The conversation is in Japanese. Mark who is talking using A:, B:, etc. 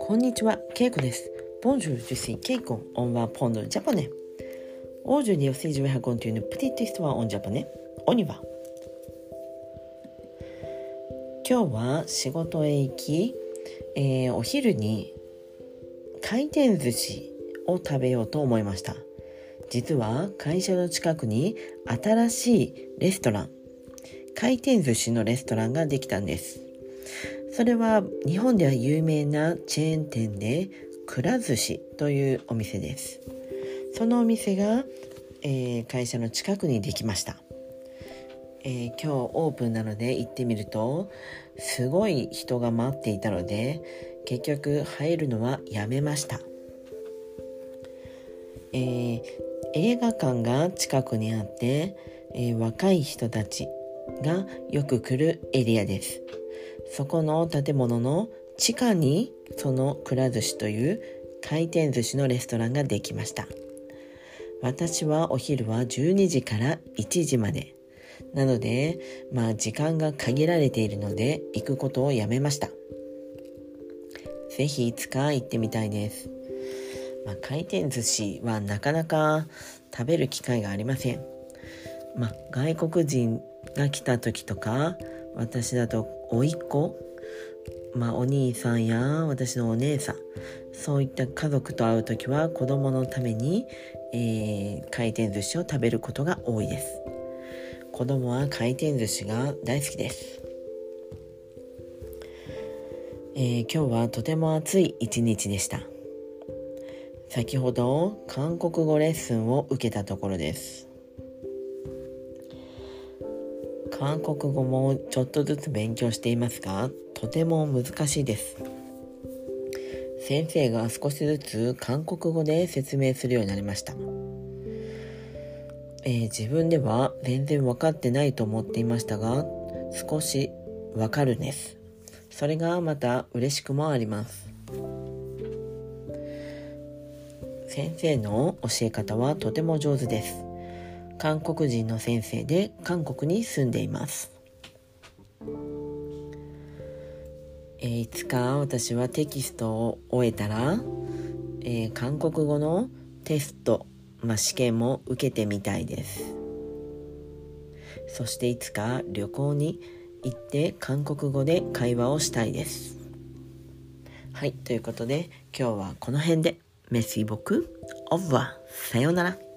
A: こんにちは、ケイコです。ボンジュール、ジュシー、ケイ、ポンド、ジャパネ。オージュニオスイジュいうのプティテストワオンジャパネ。オニバ。今日は仕事へ行き、え、お昼に回転寿司を食べようと思いました。実は会社の近くに新しいレストラン回転寿司のレストランができたんです。それは日本では有名なチェーン店でくら寿司というお店です。そのお店が、えー、会社の近くにできました。えー、今日オープンなので行ってみるとすごい人が待っていたので結局入るのはやめました、えー、映画館が近くにあって、えー、若い人たちがよく来るエリアです。そこの建物の地下にそのくら寿司という回転寿司のレストランができました。私はお昼は12時から1時まで。なのでまあ時間が限られているので行くことをやめました。ぜひいつか行ってみたいです、まあ、回転寿司はなかなか食べる機会がありません。まあ、外国人が来た時とか私だと甥っ子まあお兄さんや私のお姉さんそういった家族と会う時は子供のために、えー、回転寿司を食べることが多いです。子供は回転寿司が大好きです、えー、今日はとても暑い一日でした。先ほど韓国語レッスンを受けたところです。韓国語もちょっとずつ勉強していますがとても難しいです。先生が少しずつ韓国語で説明するようになりました、えー、自分では全然分かってないと思っていましたが少しわかるんです。それがまた嬉しくもあります。先生の教え方はとても上手です。韓国人の先生で韓国に住んでいます、えー、いつか私はテキストを終えたら、えー、韓国語のテスト、まあ、試験も受けてみたいです。そしていつか旅行に行って韓国語で会話をしたいです。はいということで今日はこの辺で。メッシー僕オブはさようなら。